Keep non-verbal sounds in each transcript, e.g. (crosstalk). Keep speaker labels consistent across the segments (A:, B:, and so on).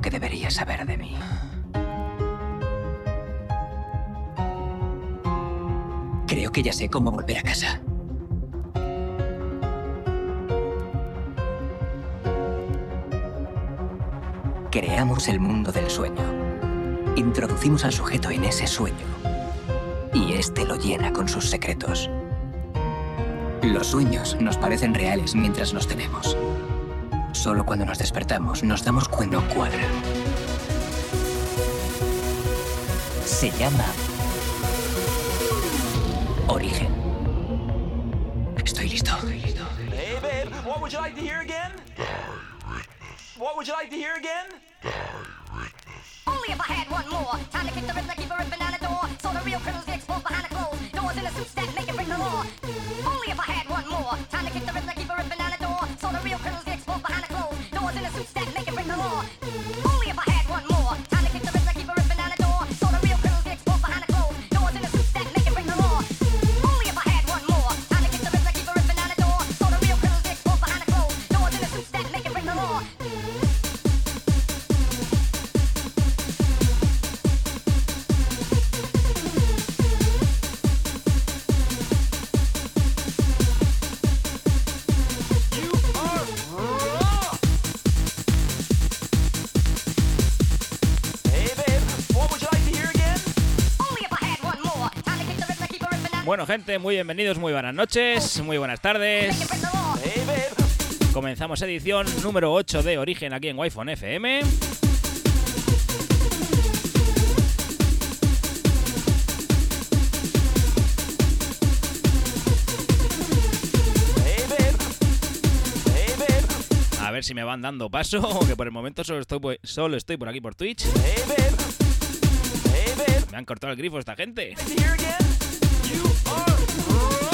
A: que deberías saber de mí. Creo que ya sé cómo volver a casa. Creamos el mundo del sueño. Introducimos al sujeto en ese sueño. Y este lo llena con sus secretos. Los sueños nos parecen reales mientras los tenemos. Solo cuando nos despertamos nos damos cuenta no cuadra. Se llama Origen. Estoy listo.
B: Hey, babe, what would you like to hear again? What would you like to hear again?
C: Only if I had one more. Time to kick the rhythm, keep a
D: Bueno, gente, muy bienvenidos, muy buenas noches, muy buenas tardes. Comenzamos edición número 8 de Origen aquí en Wi-Fi FM. A ver si me van dando paso, (laughs) que por el momento solo estoy, solo estoy por aquí por Twitch. Me han cortado el grifo esta gente.
B: Oh, oh.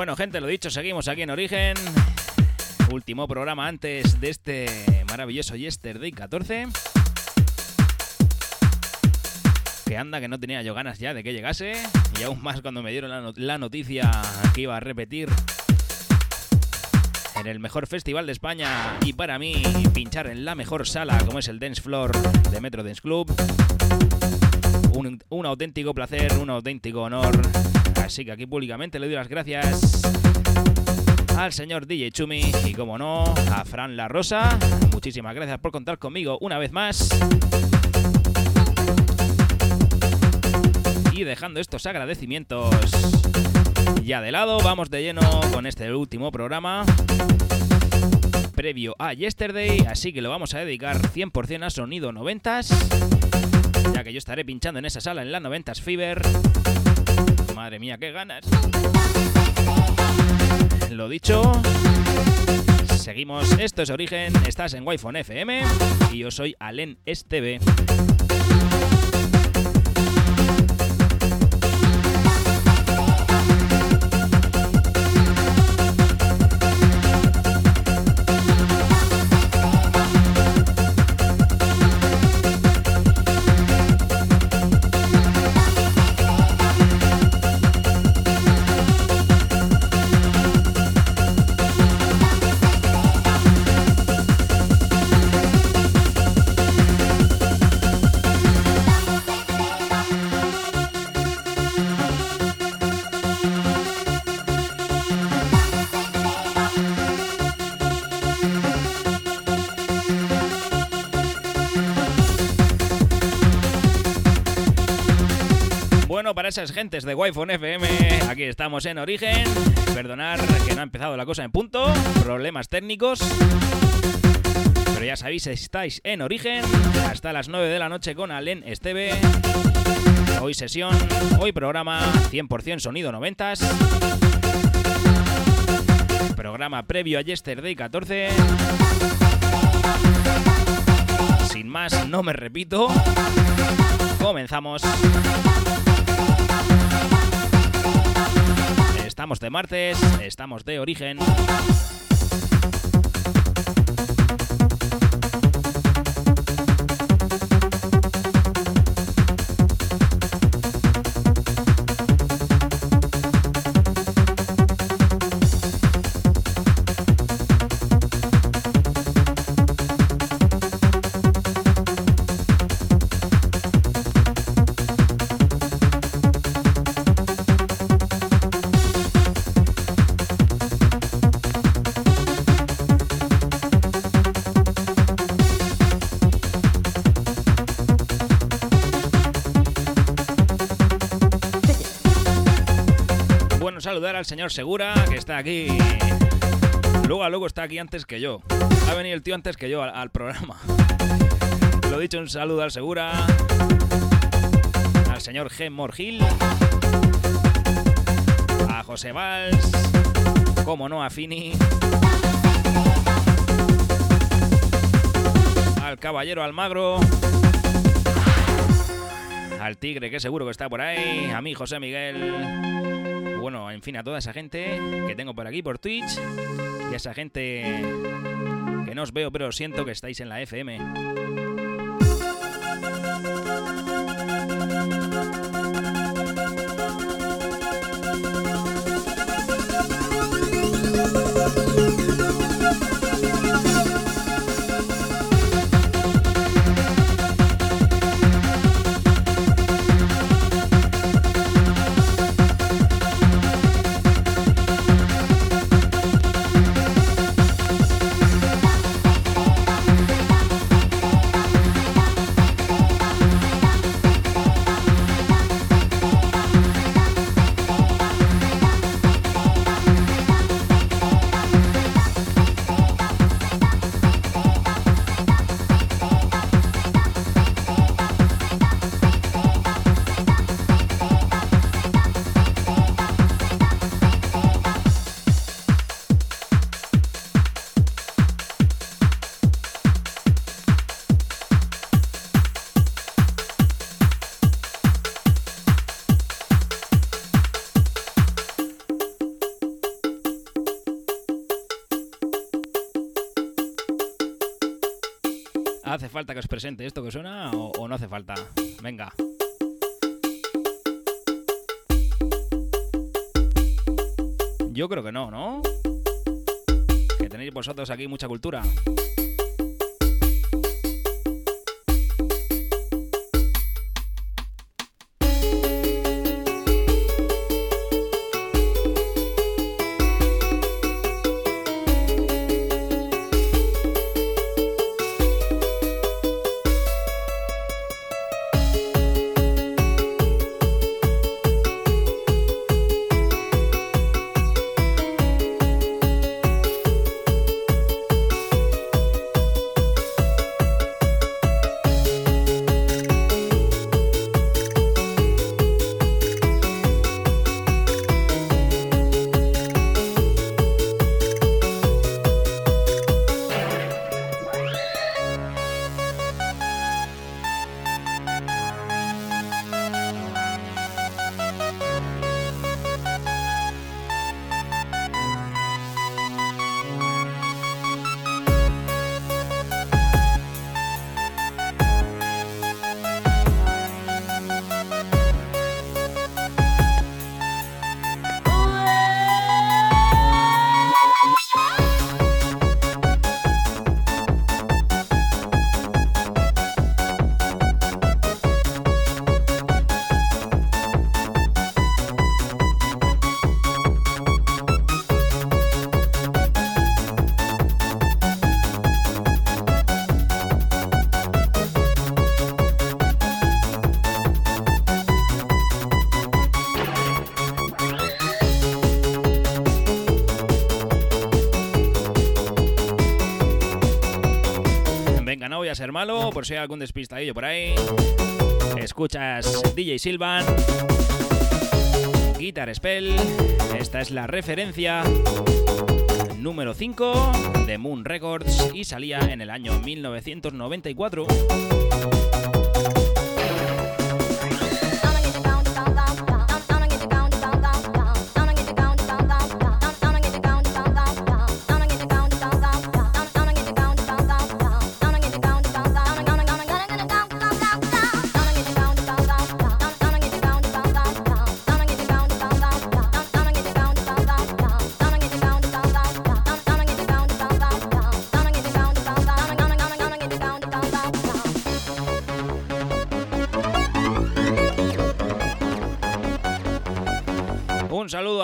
D: Bueno, gente, lo dicho, seguimos aquí en Origen. Último programa antes de este maravilloso Yesterday 14. Que anda, que no tenía yo ganas ya de que llegase. Y aún más cuando me dieron la, no- la noticia que iba a repetir en el mejor festival de España y para mí pinchar en la mejor sala como es el Dance Floor de Metro Dance Club. Un auténtico placer, un auténtico honor. Así que aquí públicamente le doy las gracias al señor DJ Chumi y como no, a Fran La Rosa. Muchísimas gracias por contar conmigo una vez más. Y dejando estos agradecimientos ya de lado, vamos de lleno con este último programa previo a Yesterday, así que lo vamos a dedicar 100% a sonido 90s, ya que yo estaré pinchando en esa sala en la 90s Fever. Madre mía, qué ganas. Lo dicho, seguimos. Esto es Origen, estás en Wi-Fi FM y yo soy Alen Esteve. Gentes de Wi-Fi FM, aquí estamos en Origen. Perdonar que no ha empezado la cosa en punto, problemas técnicos. Pero ya sabéis, estáis en Origen hasta las 9 de la noche con Alen Esteve. Hoy sesión, hoy programa 100% sonido 90s. Programa previo a Yesterday 14. Sin más, no me repito. Comenzamos. Estamos de martes, estamos de origen. Saludar al señor Segura, que está aquí. Luego luego está aquí antes que yo. Ha venido el tío antes que yo al, al programa. Lo dicho, un saludo al Segura. Al señor G. Morgil. A José Valls. Como no, a Fini. Al caballero Almagro. Al tigre, que seguro que está por ahí. A mí, José Miguel. En fin, a toda esa gente que tengo por aquí por Twitch. Y a esa gente que no os veo, pero siento que estáis en la FM. ¿Hace falta que os presente esto que suena o, o no hace falta? Venga. Yo creo que no, ¿no? Que tenéis vosotros aquí mucha cultura. Ser malo, por si hay algún despistadillo por ahí. Escuchas DJ Silvan, Guitar Spell. Esta es la referencia número 5 de Moon Records y salía en el año 1994.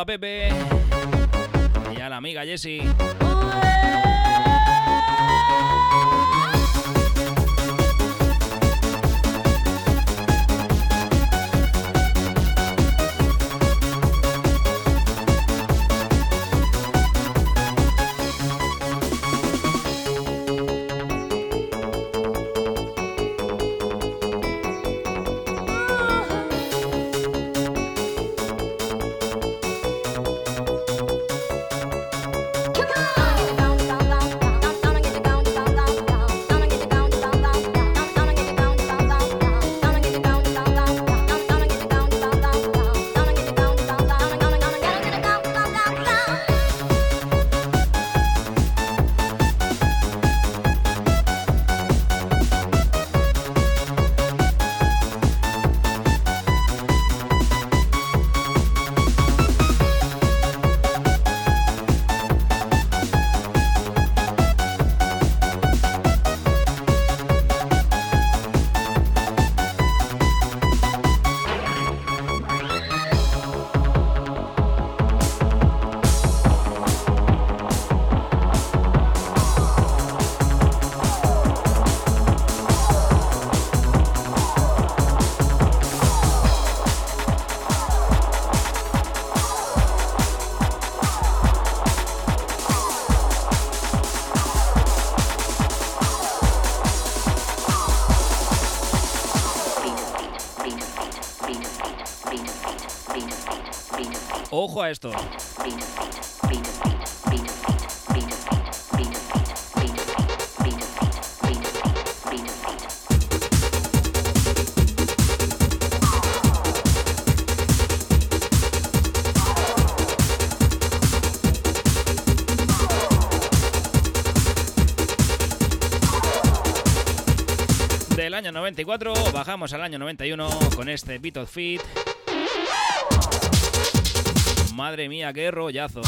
D: Pepe y a la amiga Jessie. Ojo a esto. del año 94, bajamos al año 91 con este Beat of Fit Madre mía, qué rollazo.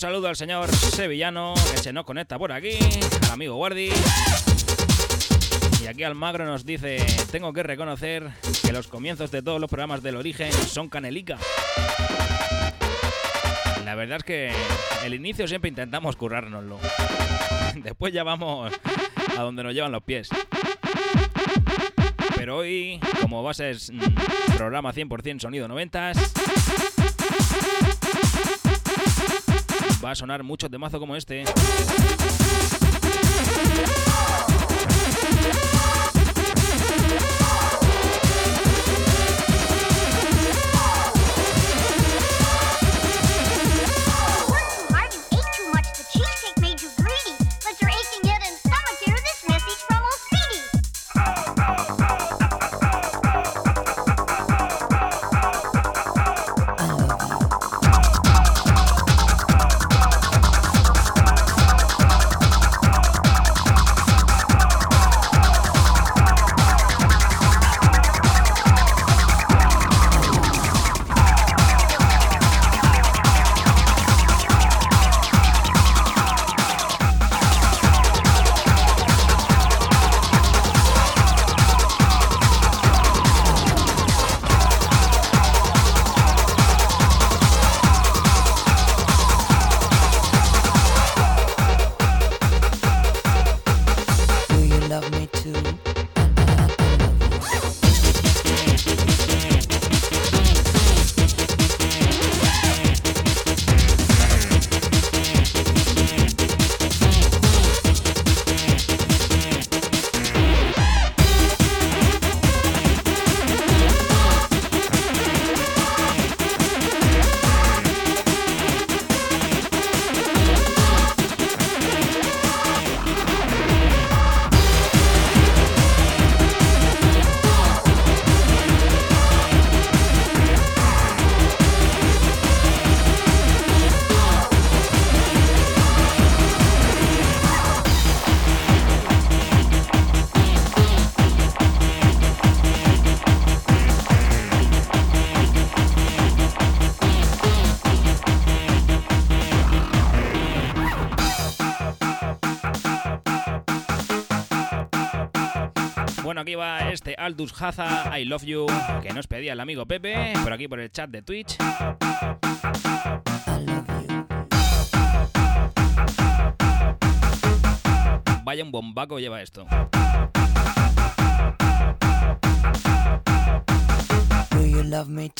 D: Saludo al señor sevillano que se nos conecta por aquí, al amigo Guardi. Y aquí Almagro nos dice, tengo que reconocer que los comienzos de todos los programas del origen son canelica. La verdad es que el inicio siempre intentamos currárnoslo. (laughs) Después ya vamos a donde nos llevan los pies. Pero hoy, como va a ser mm, programa 100% sonido 90 va a sonar mucho temazo como este. Aquí va este Aldous Haza, I Love You, que nos pedía el amigo Pepe, por aquí por el chat de Twitch. Vaya un bombaco lleva esto.
E: Do you love me?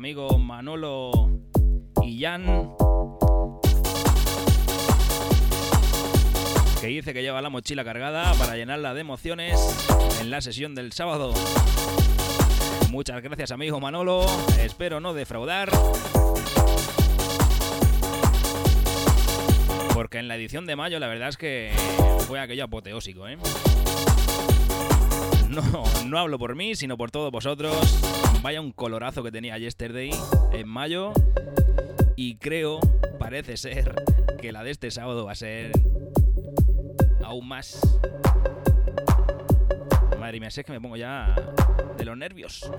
D: Amigo Manolo Illán. Que dice que lleva la mochila cargada para llenarla de emociones en la sesión del sábado. Muchas gracias amigo Manolo, espero no defraudar. Porque en la edición de mayo la verdad es que fue aquello apoteósico, ¿eh? No, no hablo por mí, sino por todos vosotros. Vaya un colorazo que tenía Yesterday en mayo. Y creo, parece ser, que la de este sábado va a ser aún más. Madre mía, sé que me pongo ya de los nervios.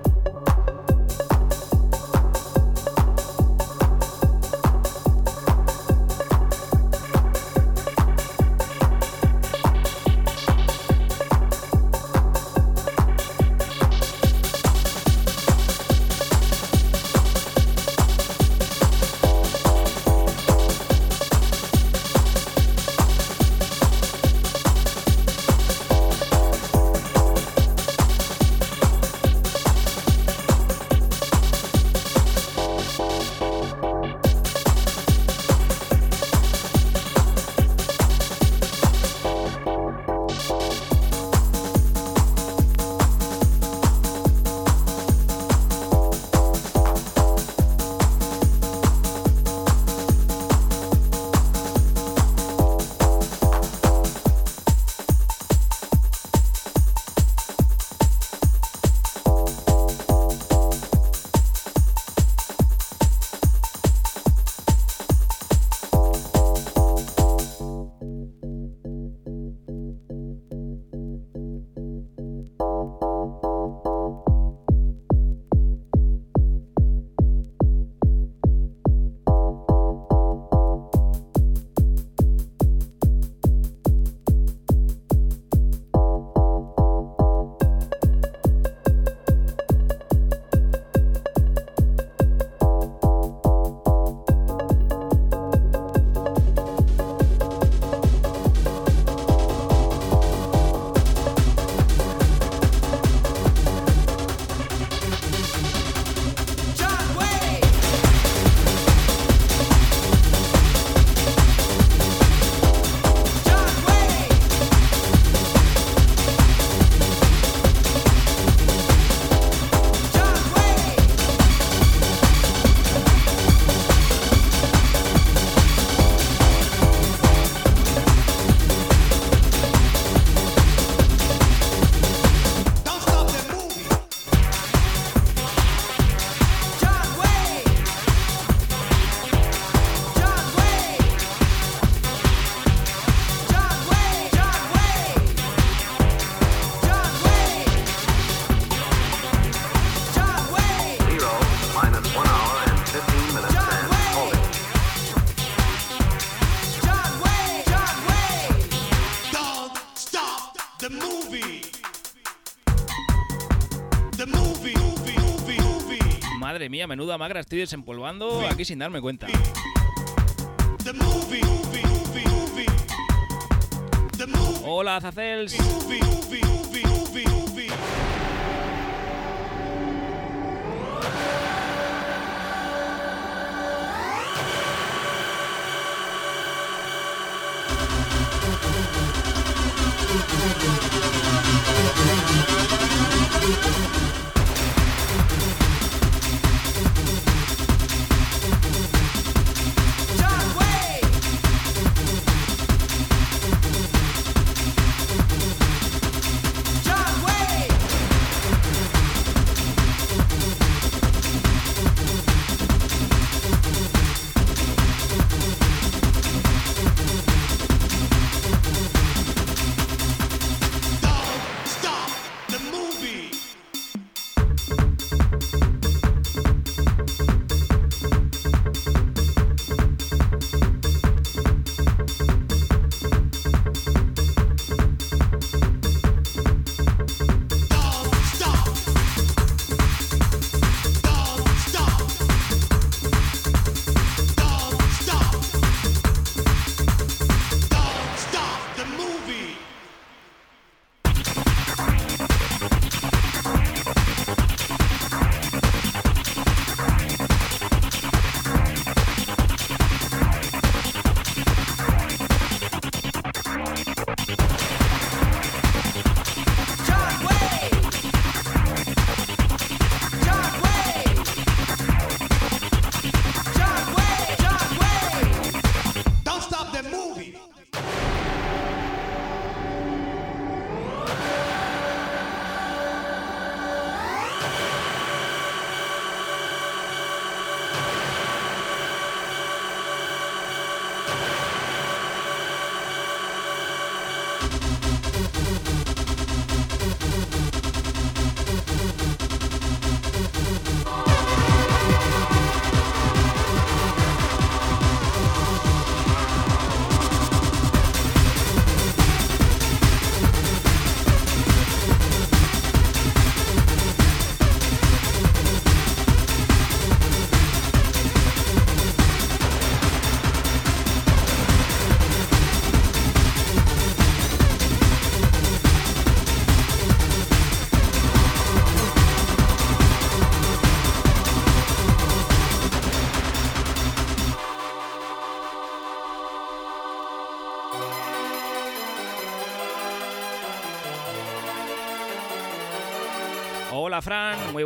D: maravilla, menuda magra estoy desempolvando aquí sin darme cuenta. Hola, Zacels.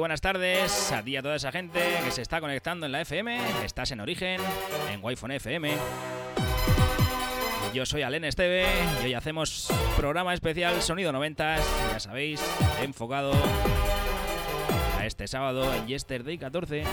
D: Buenas tardes. A ti a toda esa gente que se está conectando en la FM. Estás en Origen, en Wi-Fi FM. Yo soy Alen Esteve y hoy hacemos programa especial Sonido 90, ya sabéis, enfocado a este sábado en Yesterday 14.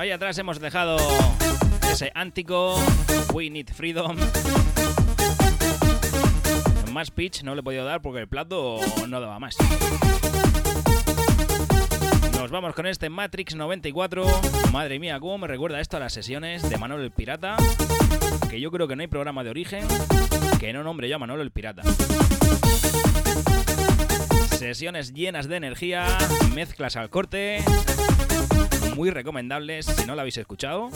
D: Ahí atrás hemos dejado ese Antico, We Need Freedom. Más pitch no le he podido dar porque el plato no daba más. Nos vamos con este Matrix 94. Madre mía, cómo me recuerda esto a las sesiones de Manuel el Pirata. Que yo creo que no hay programa de origen que no nombre yo a Manuel el Pirata. Sesiones llenas de energía, mezclas al corte, muy recomendables si no lo habéis escuchado.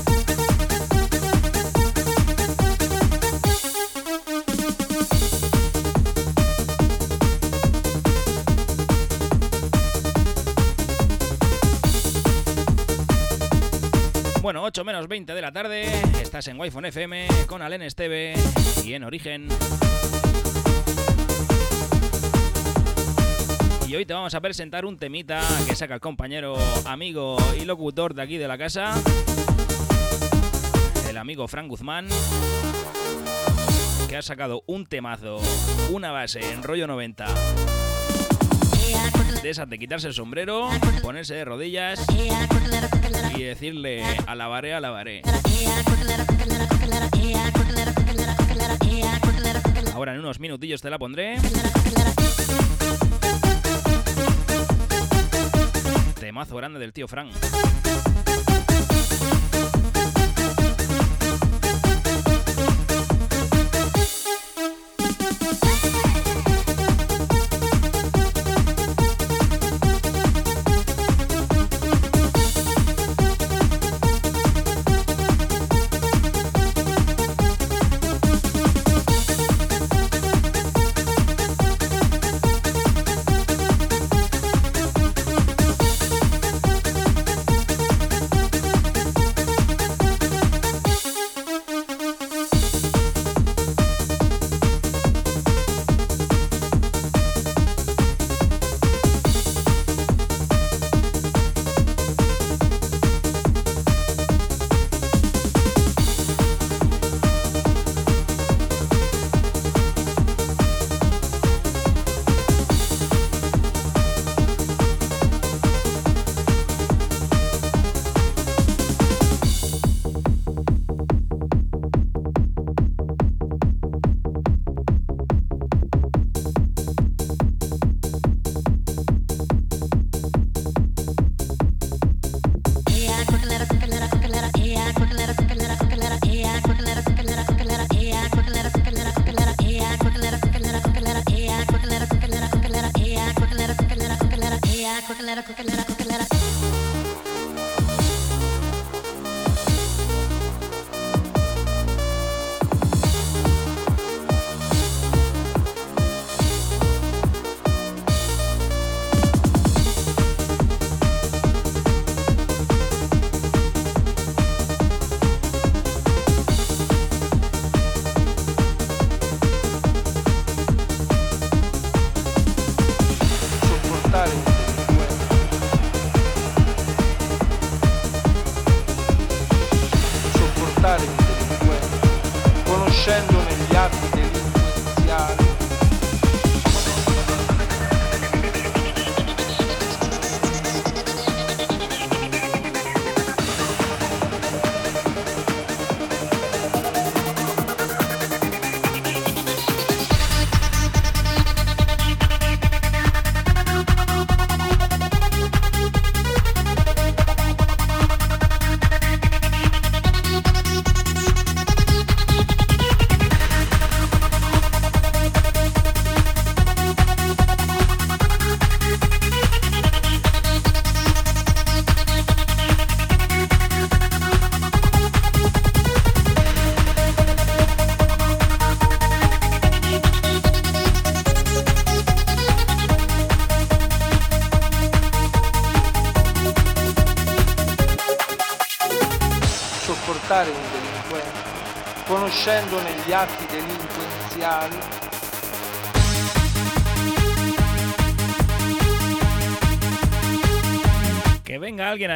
D: Bueno, 8 menos 20 de la tarde, estás en Wi-Fi FM con Alen Esteve y en Origen. Y hoy te vamos a presentar un temita que saca el compañero, amigo y locutor de aquí de la casa, el amigo Frank Guzmán, que ha sacado un temazo, una base en rollo 90 de esas de quitarse el sombrero, ponerse de rodillas y decirle alabaré, alabaré. Ahora en unos minutillos te la pondré. Temazo grande del tío Frank.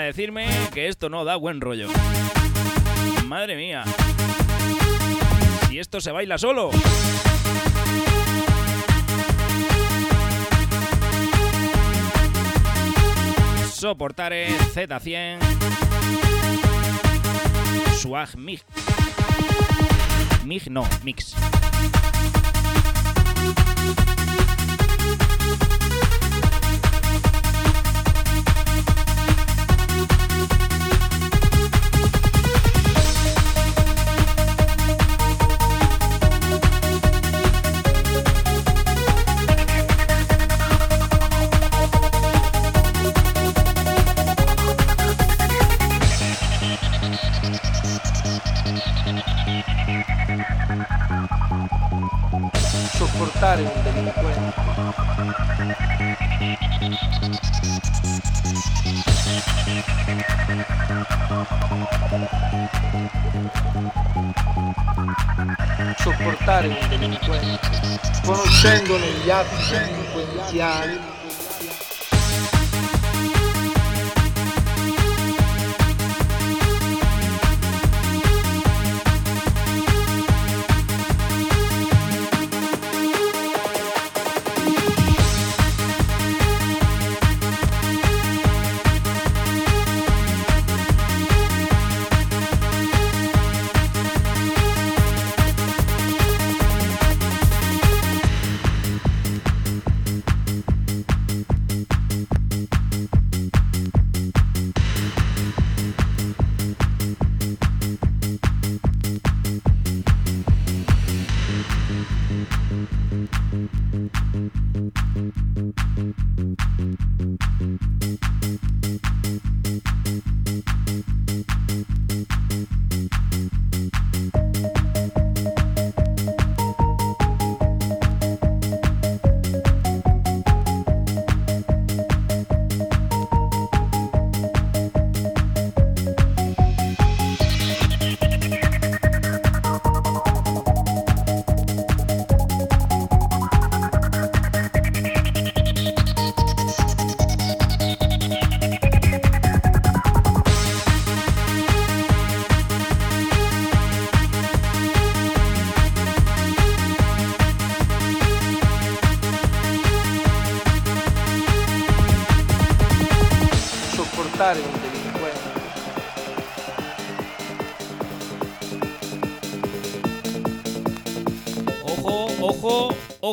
D: Decirme que esto no da buen rollo. Madre mía. Si esto se baila solo. Soportaré Z100 Swag Mix. Mig no, Mix.
F: Delinquenziali.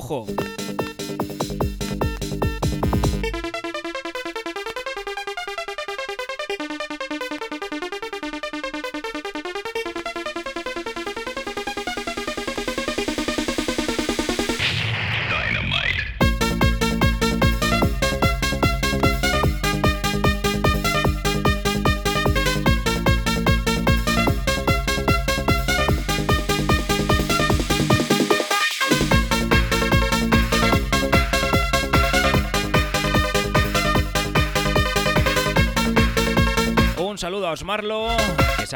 D: 后。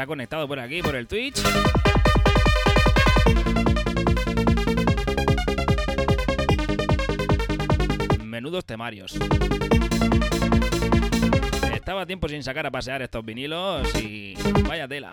D: Se ha conectado por aquí, por el Twitch. Menudos temarios. Estaba tiempo sin sacar a pasear estos vinilos y vaya tela.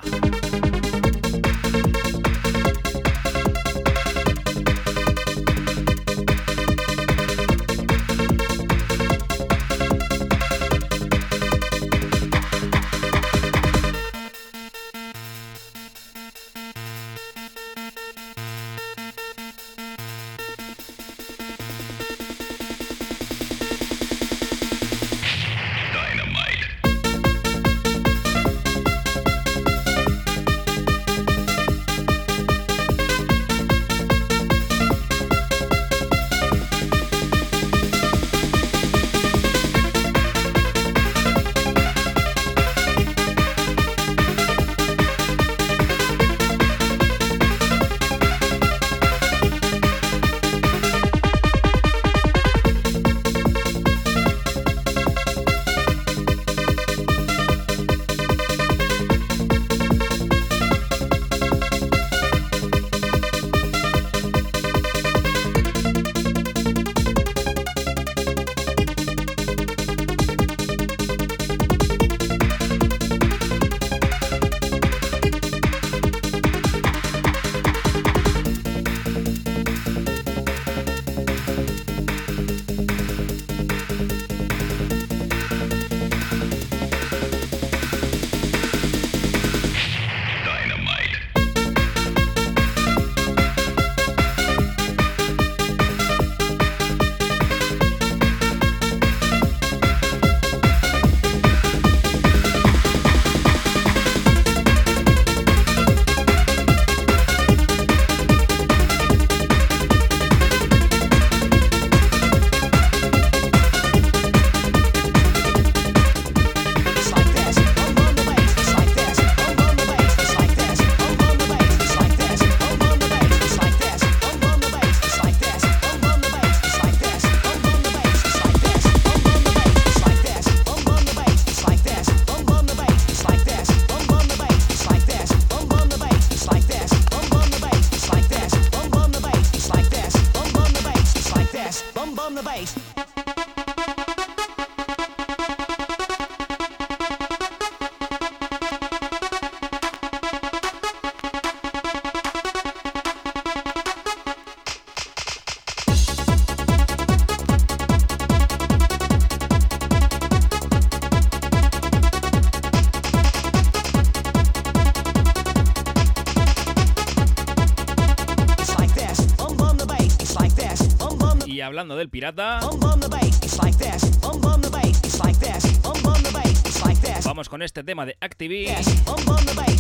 G: This.
D: Vamos con este tema de Activi,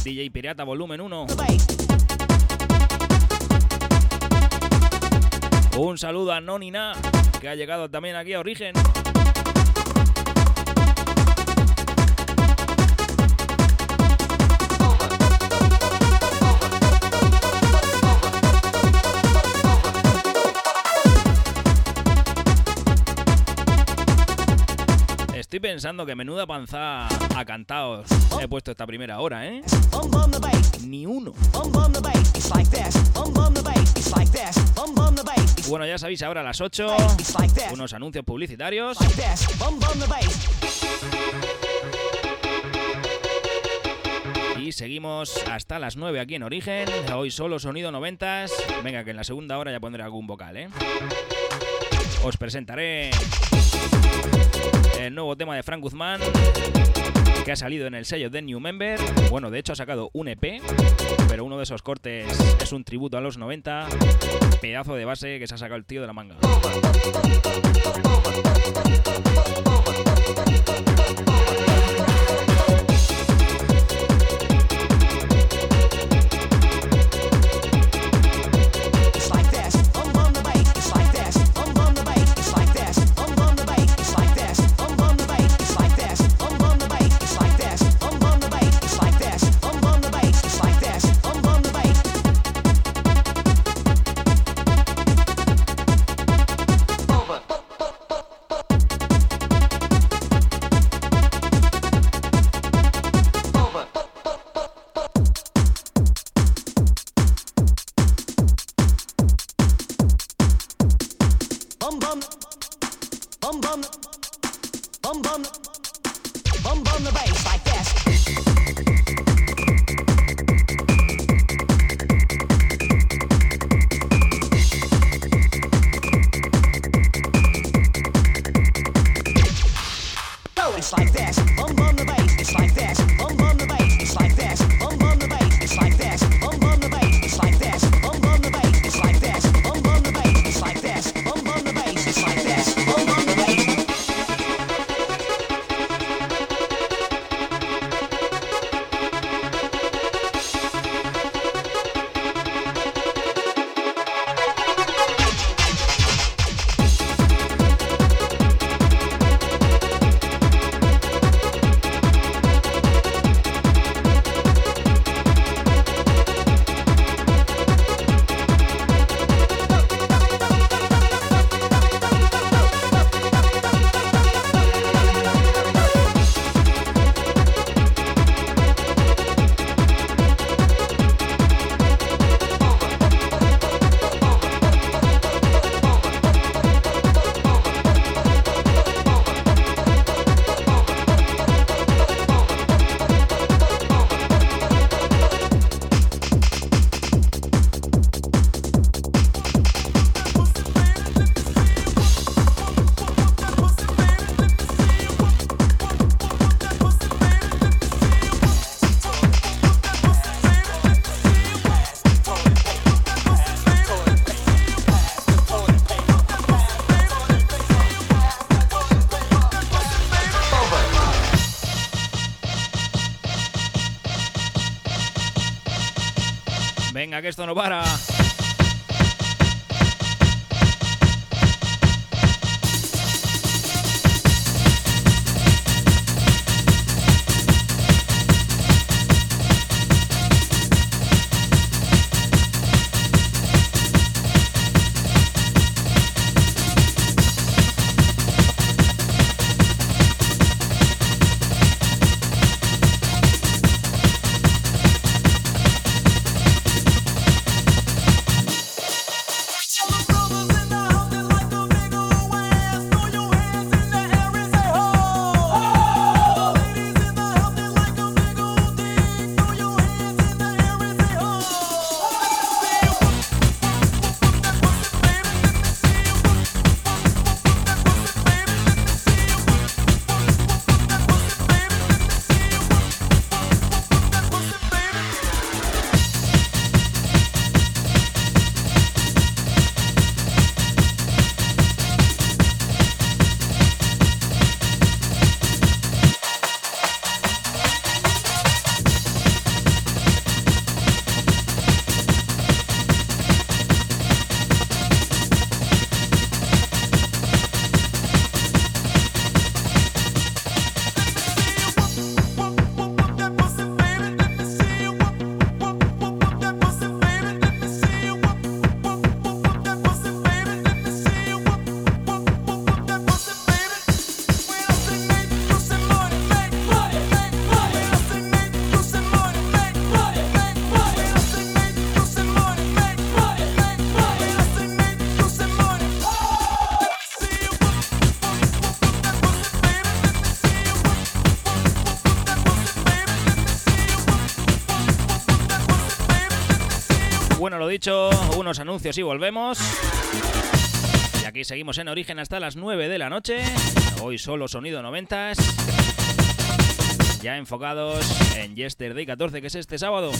D: DJ Pirata Volumen 1.
G: the bass.
D: Un saludo a Nonina, que ha llegado también aquí a Origen. estoy pensando que menuda panza ha cantados he puesto esta primera hora, ¿eh? Ni uno. Bueno, ya sabéis, ahora a las 8, unos anuncios publicitarios. Y seguimos hasta las 9 aquí en Origen. Hoy solo sonido 90. Venga, que en la segunda hora ya pondré algún vocal, ¿eh? Os presentaré el nuevo tema de Frank Guzmán, que ha salido en el sello de New Member. Bueno, de hecho ha sacado un EP, pero uno de esos cortes es un tributo a los 90. Pedazo de base que se ha sacado el tío de la manga. Venga, que esto no para. Dicho, unos anuncios y volvemos. Y aquí seguimos en origen hasta las 9 de la noche. Hoy solo sonido 90 Ya enfocados en Yesterday 14, que es este sábado.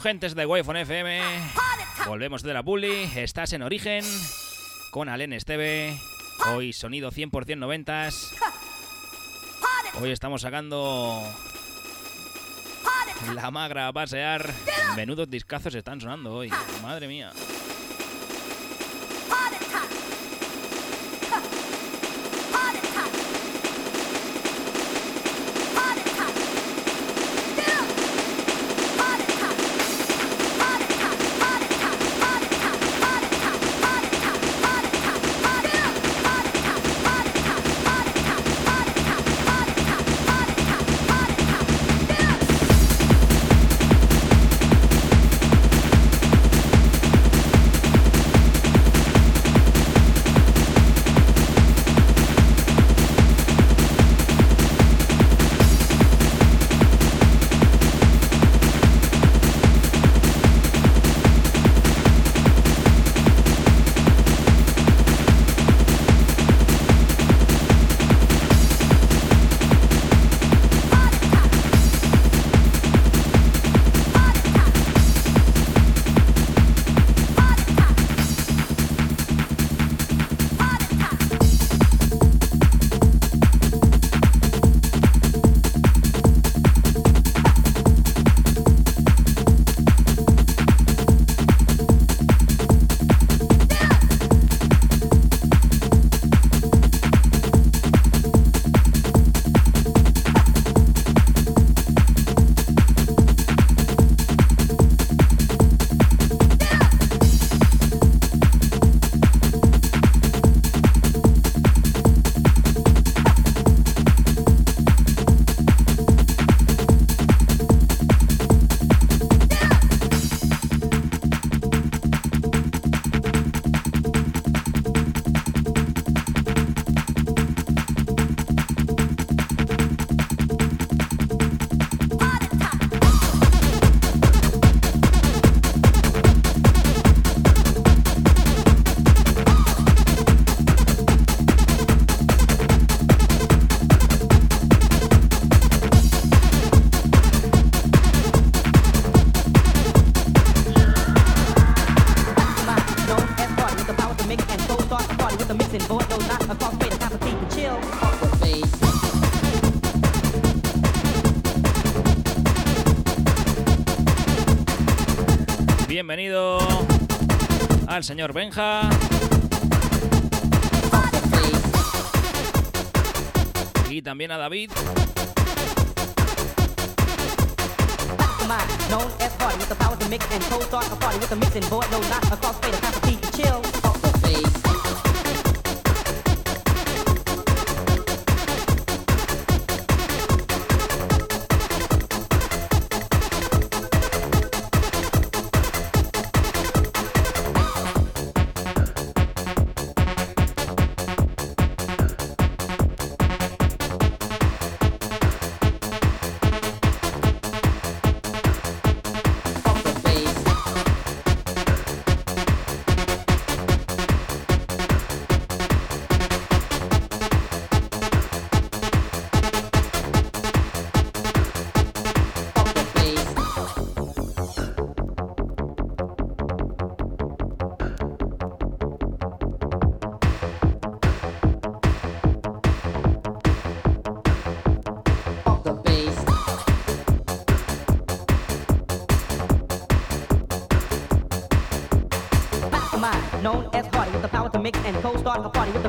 D: Gentes de wi FM, volvemos de la bully. Estás en Origen con Alen Esteve. Hoy sonido 100% noventas. Hoy estamos sacando la magra a pasear. Menudos discazos están sonando hoy. Madre mía. Señor Benja. Y también a David.
H: chill. And co-start a party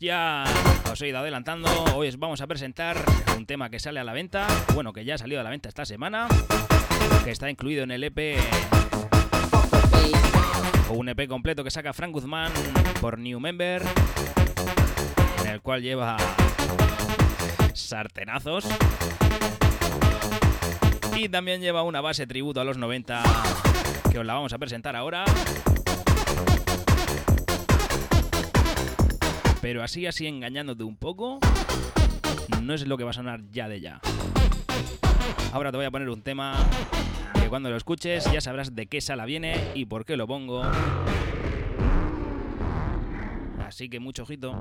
D: Ya os he ido adelantando, hoy os vamos a presentar un tema que sale a la venta, bueno, que ya ha salido a la venta esta semana, que está incluido en el EP o un EP completo que saca Frank Guzmán por New Member, en el cual lleva sartenazos y también lleva una base tributo a los 90 que os la vamos a presentar ahora. Pero así, así engañándote un poco, no es lo que va a sonar ya de ya. Ahora te voy a poner un tema que cuando lo escuches ya sabrás de qué sala viene y por qué lo pongo. Así que mucho ojito.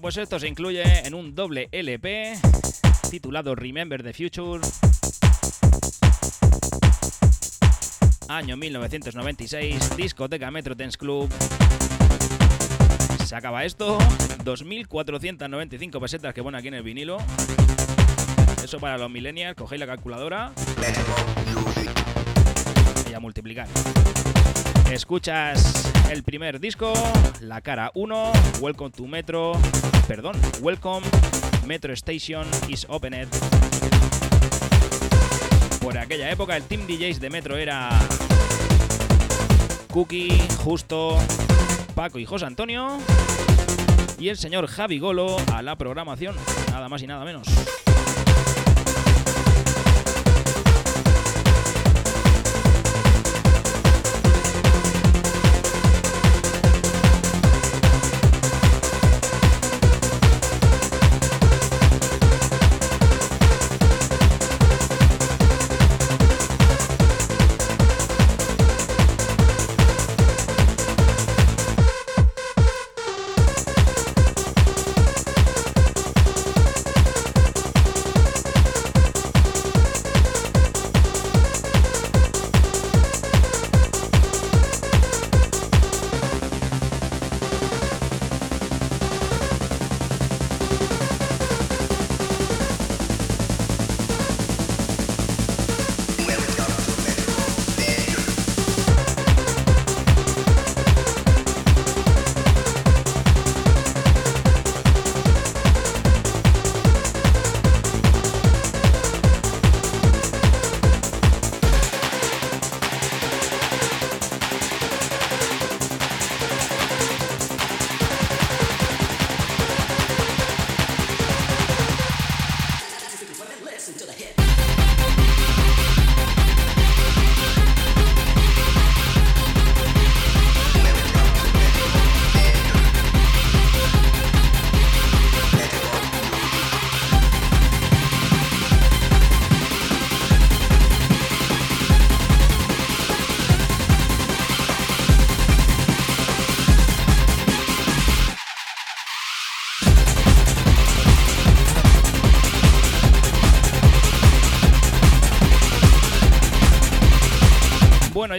D: Pues esto se incluye en un doble LP titulado Remember the Future. Año 1996, discoteca Metro Dance Club. Se acaba esto, 2.495 pesetas que pone aquí en el vinilo. Eso para los millennials, cogéis la calculadora y a multiplicar. Escuchas el primer disco, la cara 1, Welcome to Metro, perdón, Welcome Metro Station is Opened. Por aquella época el team DJs de Metro era Cookie, Justo, Paco y José Antonio y el señor Javi Golo a la programación, nada más y nada menos.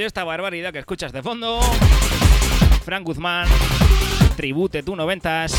D: Esta barbaridad que escuchas de fondo, Frank Guzmán, Tribute tú noventas.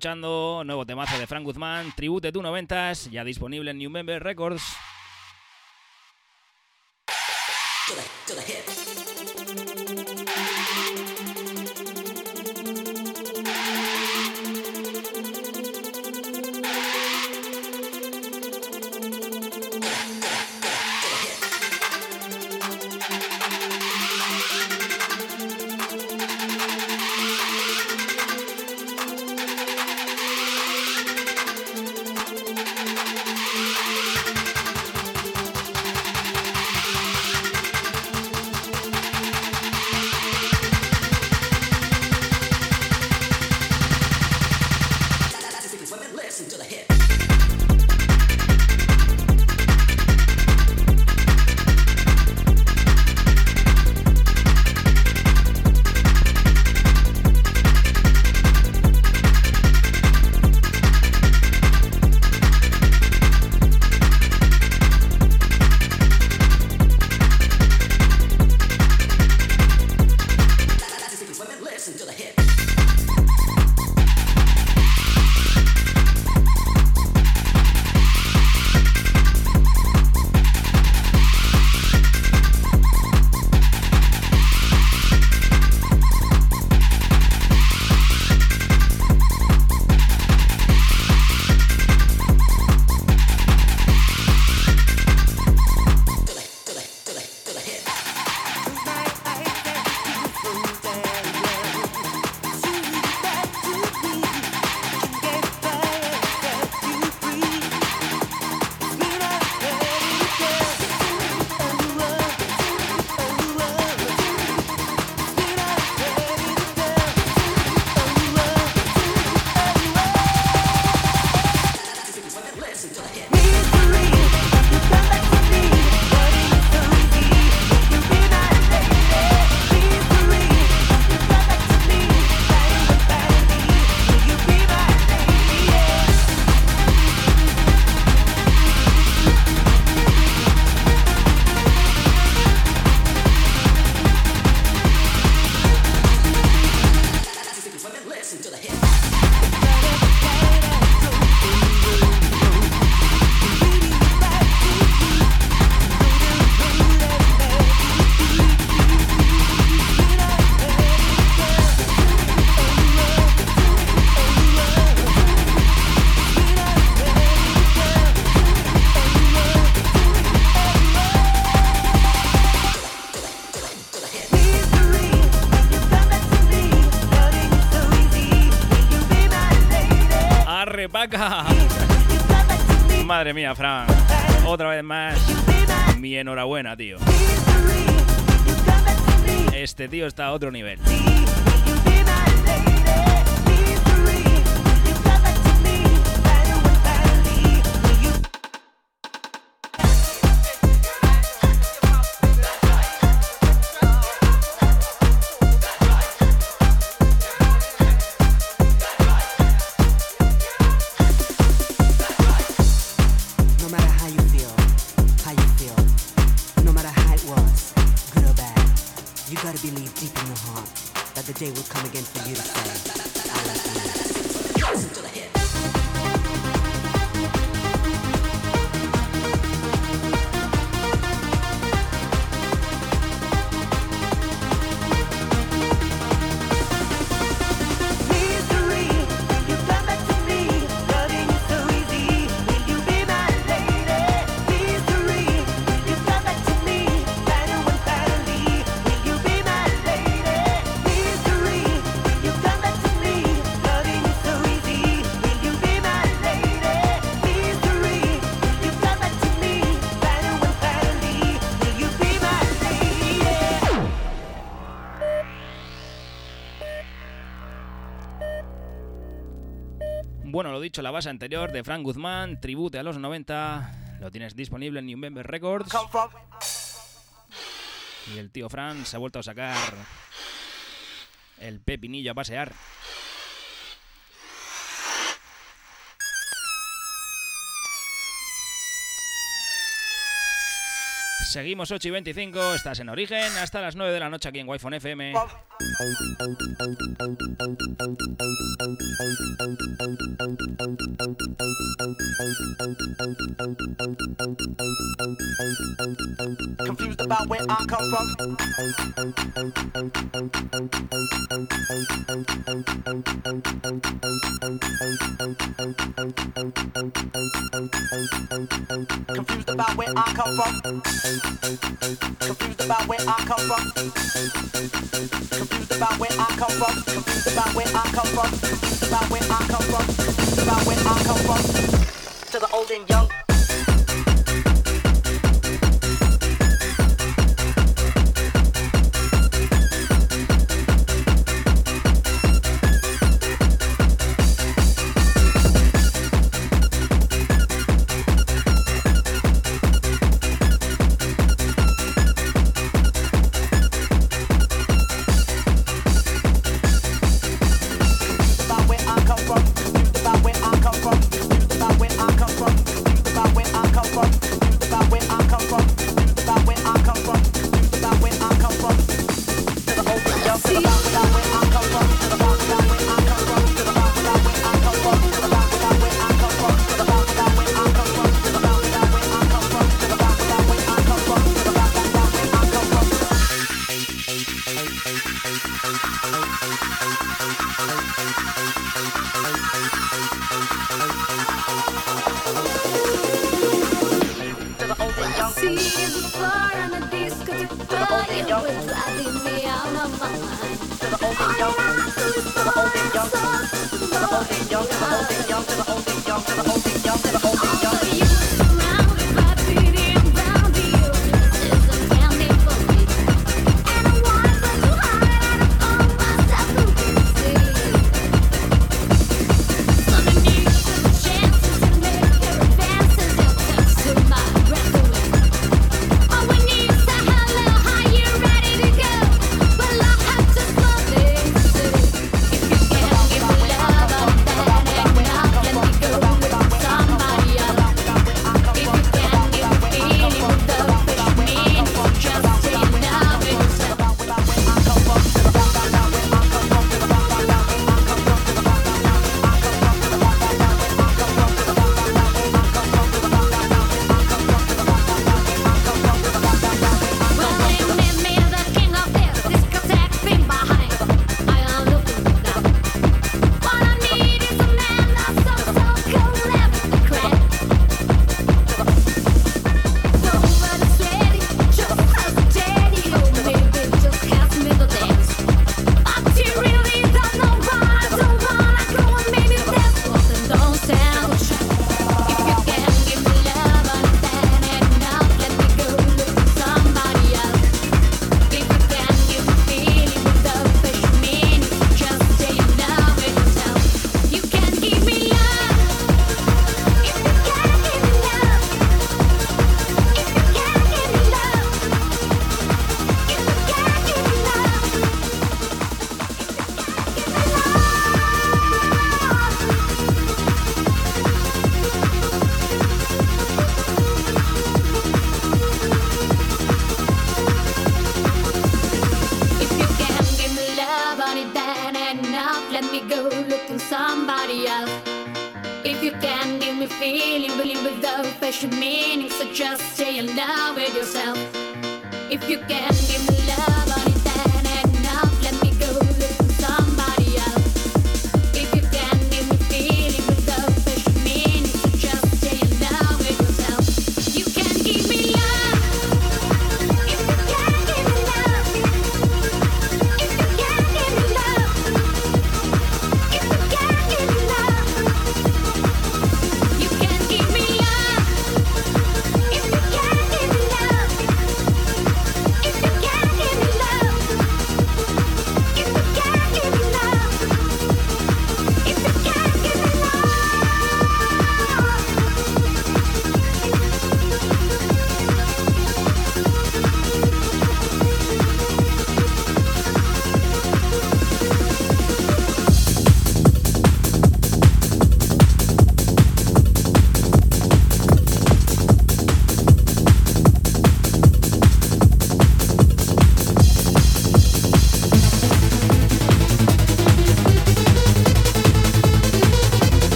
I: Nuevo temazo de Frank Guzmán, Tribute to 90s, ya disponible en New Member Records. Mía, Fran. Otra vez más. Mi enhorabuena, tío. Este tío está a otro nivel. La base anterior de Frank Guzmán, tribute a los 90, lo tienes disponible en New Member Records. Y el tío Fran se ha vuelto a sacar el pepinillo a pasear.
D: Seguimos 8 y 25, estás en origen, hasta las 9 de la noche aquí en wi FM.
G: Confused about where I come from. Confused about where I come from. Confused about where I come from. Confused about where I come from. Confused about where I come from. Confused about where I come from. To the old and young.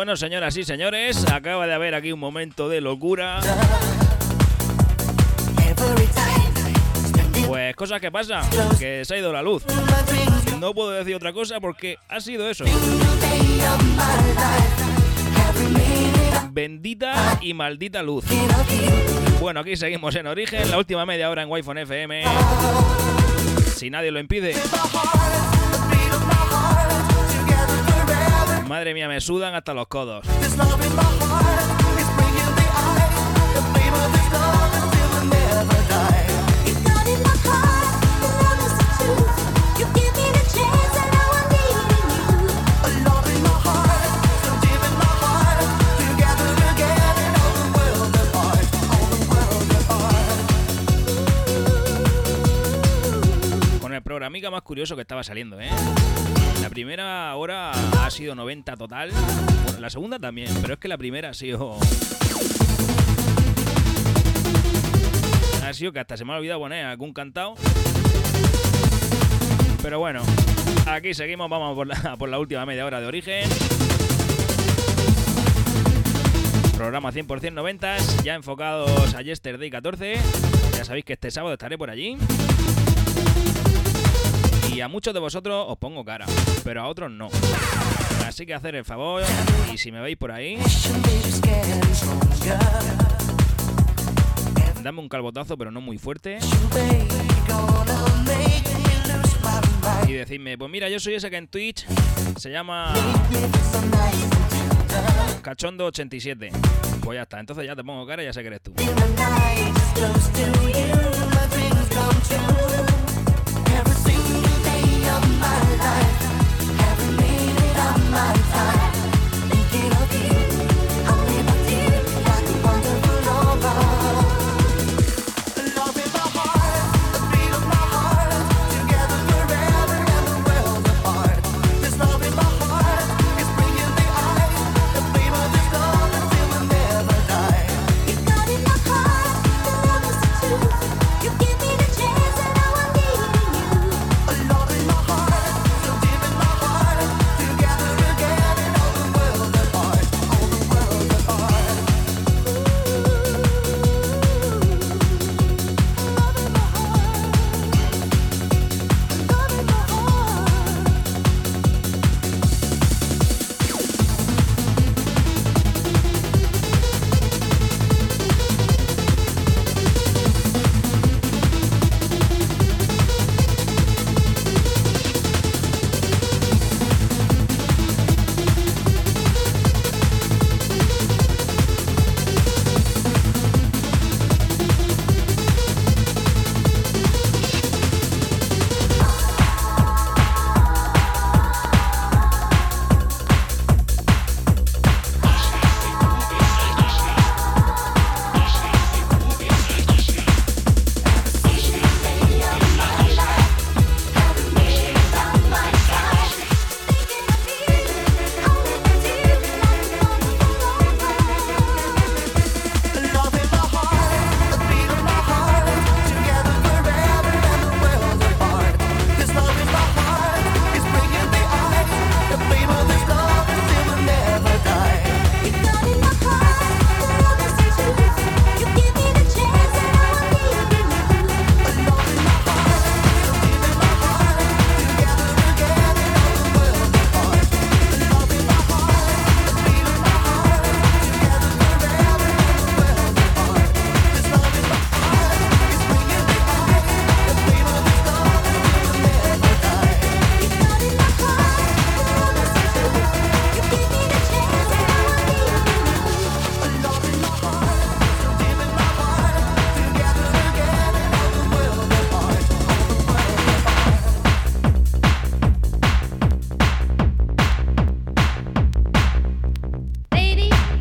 J: Bueno, señoras y señores, acaba de haber aquí un momento de locura. Pues cosas que pasa, que se ha ido la luz. No puedo decir otra cosa porque ha sido eso. Bendita y maldita luz. Bueno, aquí seguimos en origen, la última media hora en Wi-Fi FM. Si nadie lo impide. Madre mía, me sudan hasta los codos. Con el programica más curioso que estaba saliendo, ¿eh? La primera hora ha sido 90 total. Bueno, la segunda también, pero es que la primera ha sido. Ha sido que hasta se me ha olvidado poner algún cantado. Pero bueno, aquí seguimos, vamos por la, (laughs) por la última media hora de origen. Programa 100% 90, ya enfocados a Yesterday 14. Ya sabéis que este sábado estaré por allí. Y a muchos de vosotros os pongo cara, pero a otros no. Así que hacer el favor, y si me veis por ahí, dame un calbotazo, pero no muy fuerte. Y decidme, pues mira, yo soy ese que en Twitch se llama Cachondo87. Pues ya está, entonces ya te pongo cara y ya sé que eres tú.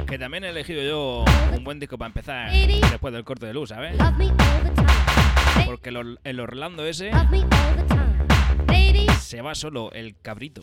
J: Que también he elegido yo un buen disco para empezar después del corte de luz, ¿sabes? Porque el, Or- el Orlando ese se va solo el cabrito.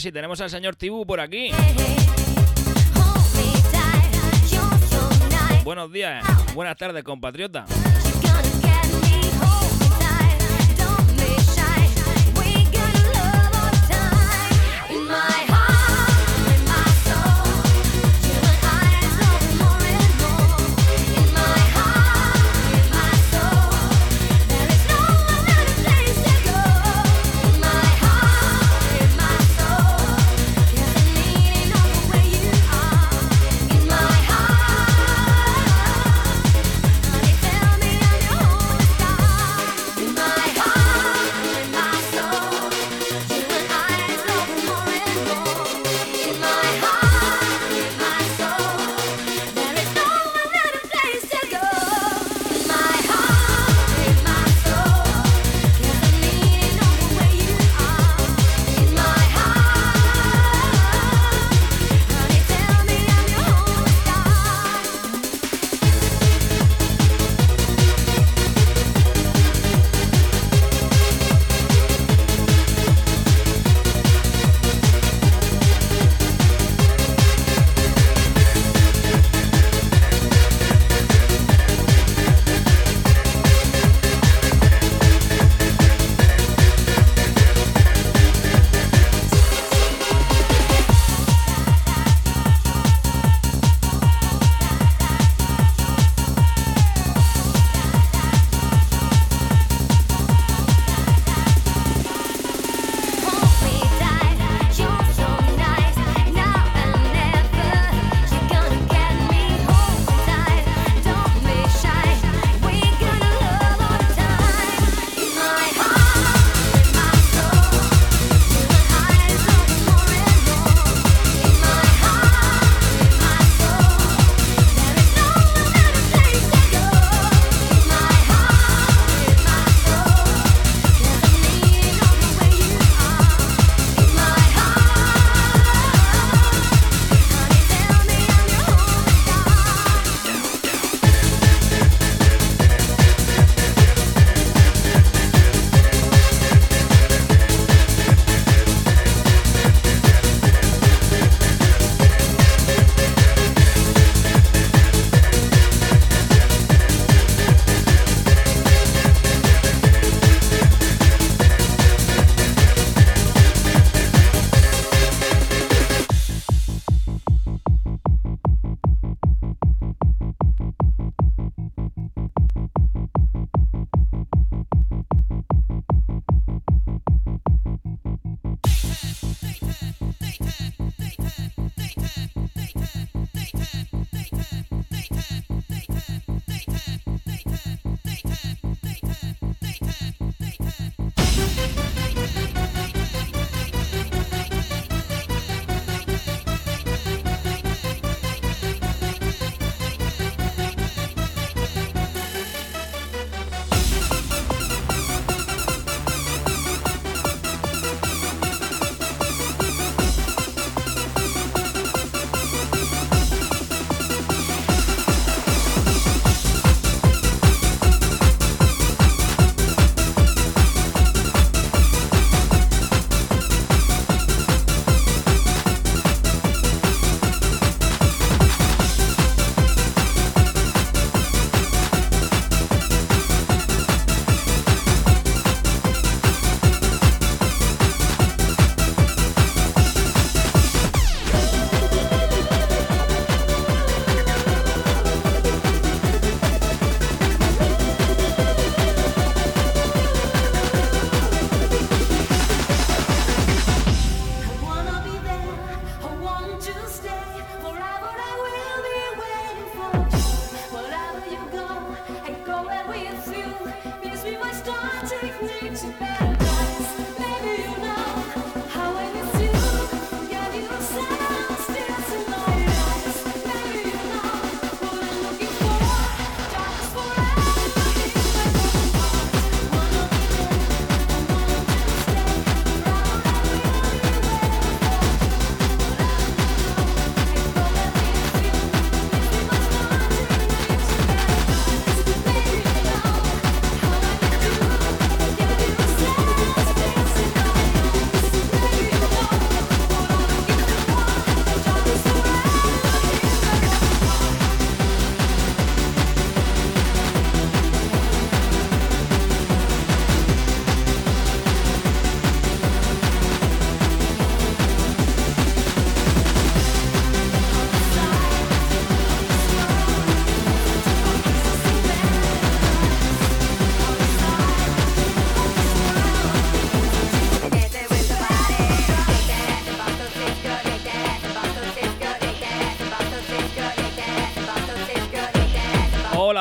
K: Sí, tenemos al señor Tibu por aquí. Buenos días, buenas tardes, compatriota.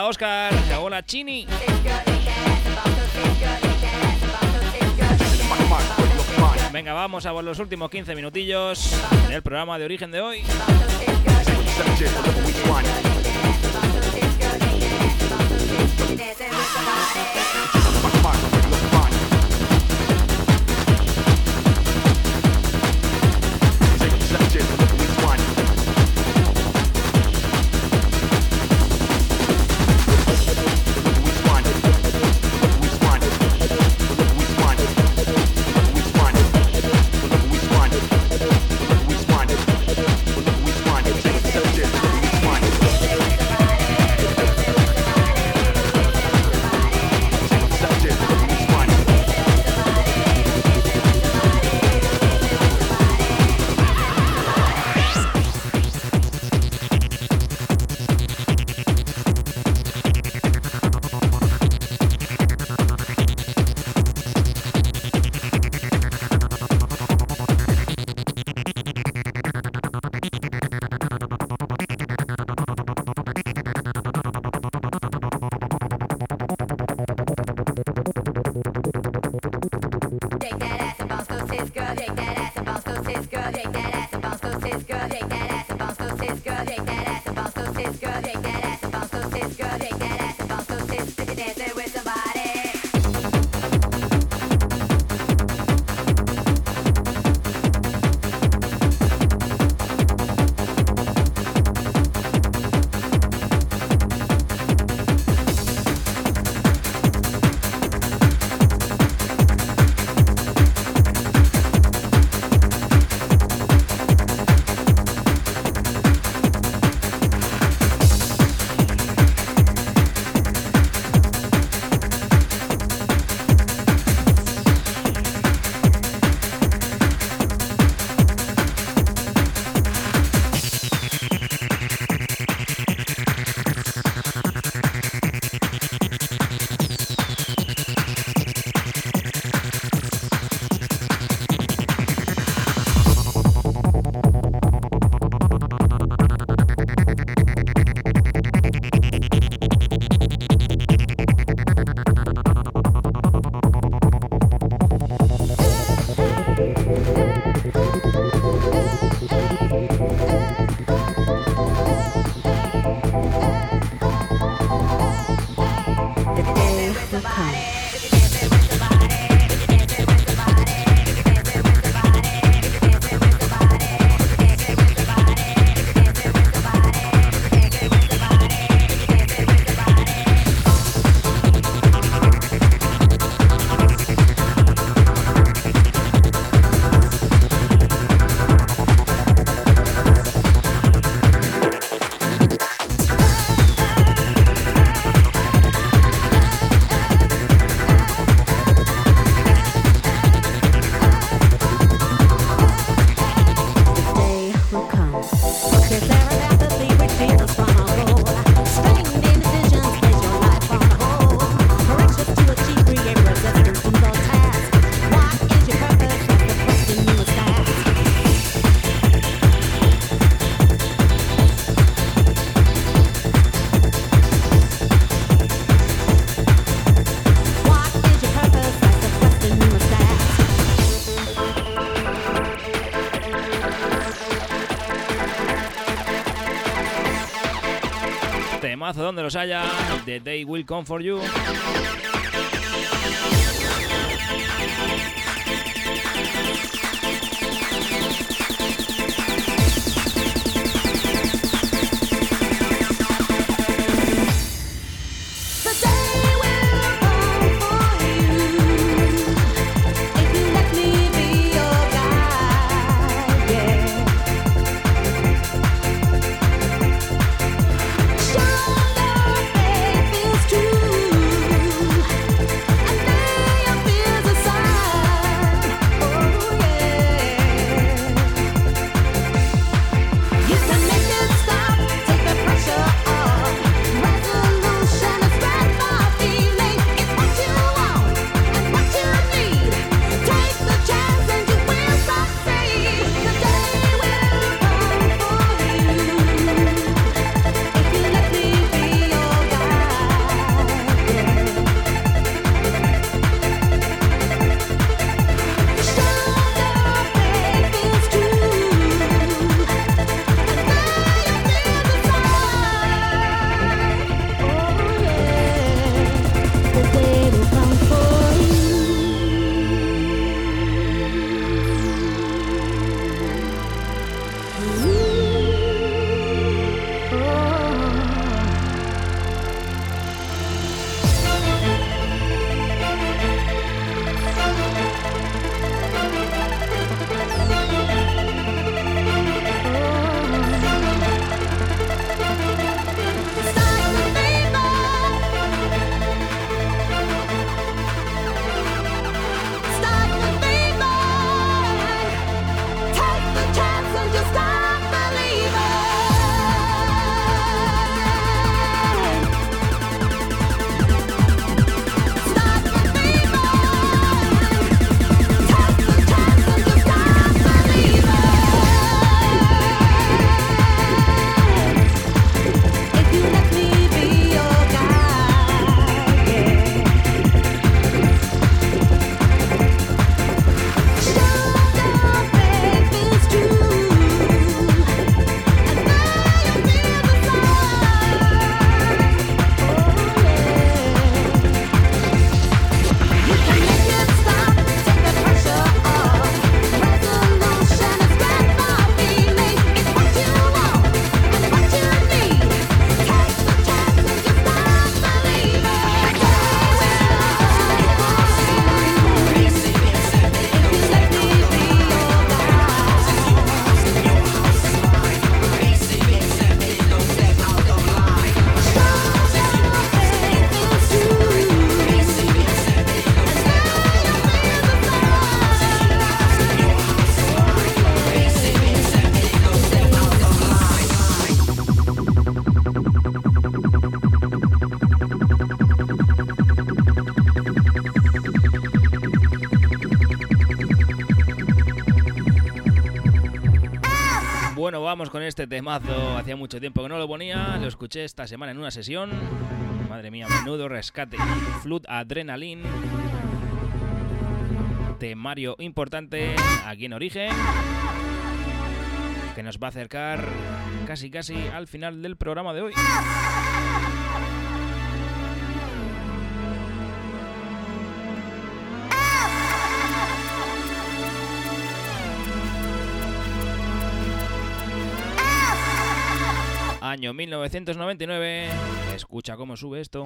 K: Oscar, hola Chini. Venga, vamos a por los últimos 15 minutillos del programa de origen de hoy. Donde los haya. The Day Will Come For You.
D: Vamos con este temazo. Hacía mucho tiempo que no lo ponía. Lo escuché esta semana en una sesión. Madre mía, menudo rescate. Flood Adrenaline. Temario importante aquí en Origen. Que nos va a acercar casi casi al final del programa de hoy. Año 1999. Escucha cómo sube esto.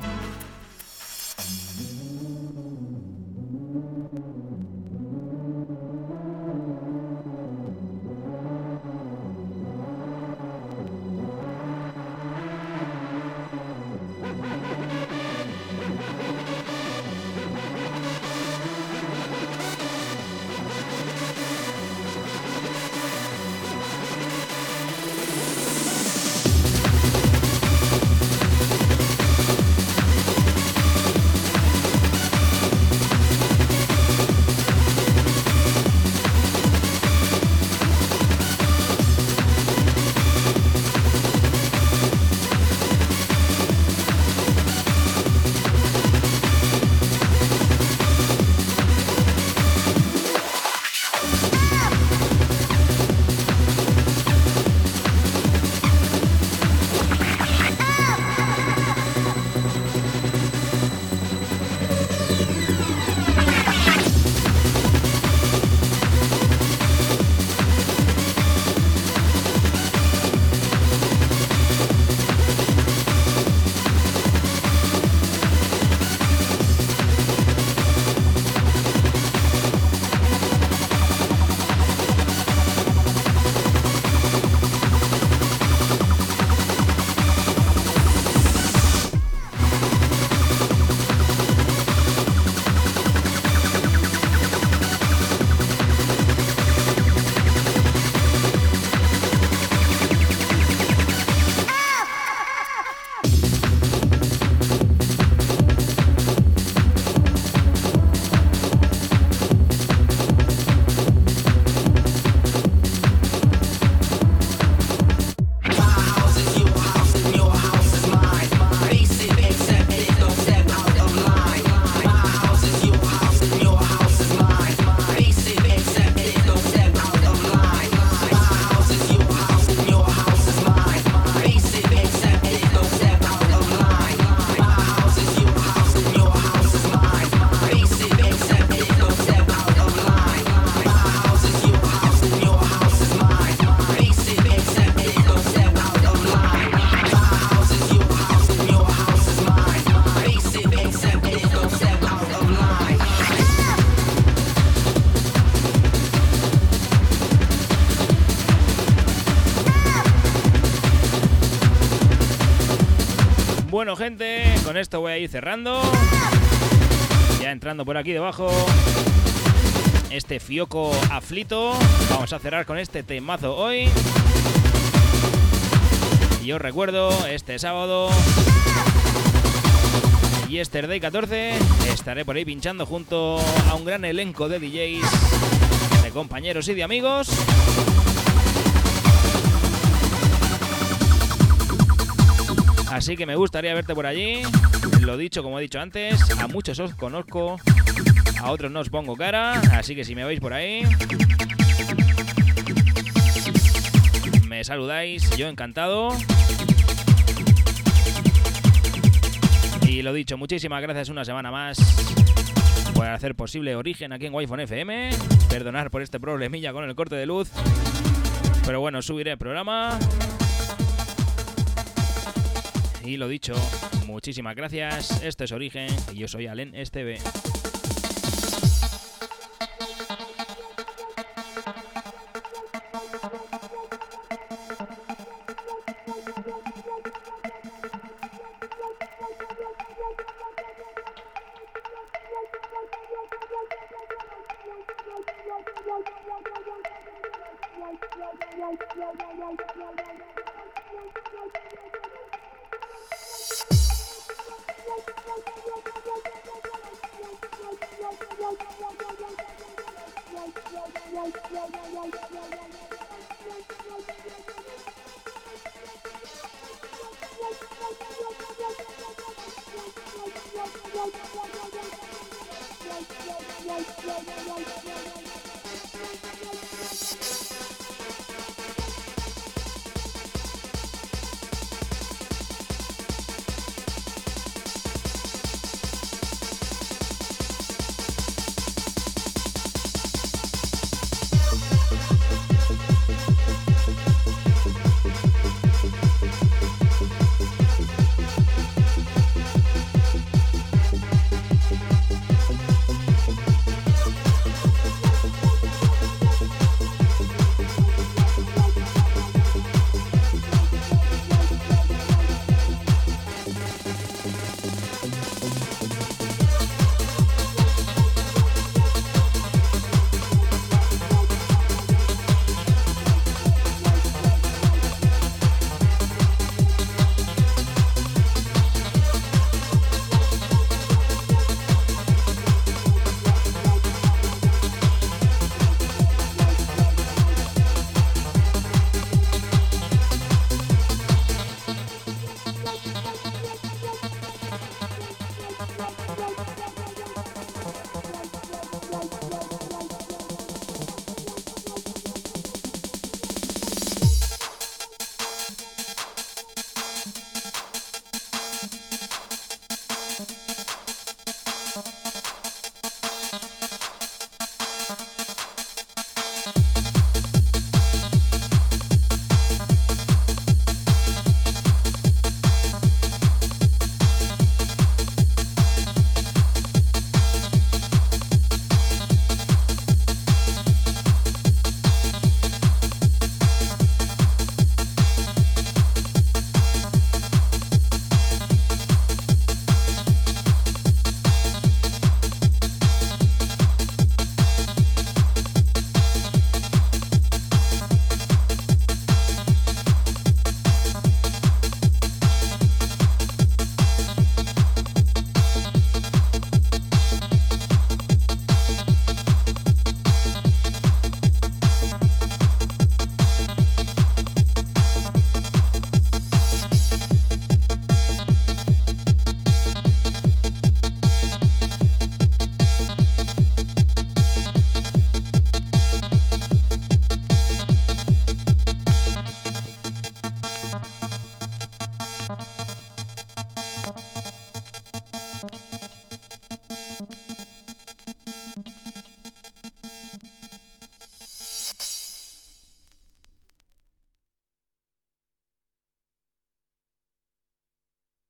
D: Bueno, gente, con esto voy a ir cerrando. Ya entrando por aquí debajo. Este fioco aflito. Vamos a cerrar con este temazo hoy. Y os recuerdo, este sábado, Yesterday 14, estaré por ahí pinchando junto a un gran elenco de DJs, de compañeros y de amigos. Así que me gustaría verte por allí. Lo dicho, como he dicho antes, a muchos os conozco, a otros no os pongo cara. Así que si me veis por ahí, me saludáis, yo encantado. Y lo dicho, muchísimas gracias una semana más por hacer posible Origen aquí en wi FM. Perdonar por este problemilla con el corte de luz. Pero bueno, subiré el programa. Y lo dicho, muchísimas gracias. Este es Origen y yo soy Alen
L: Esteve. (laughs)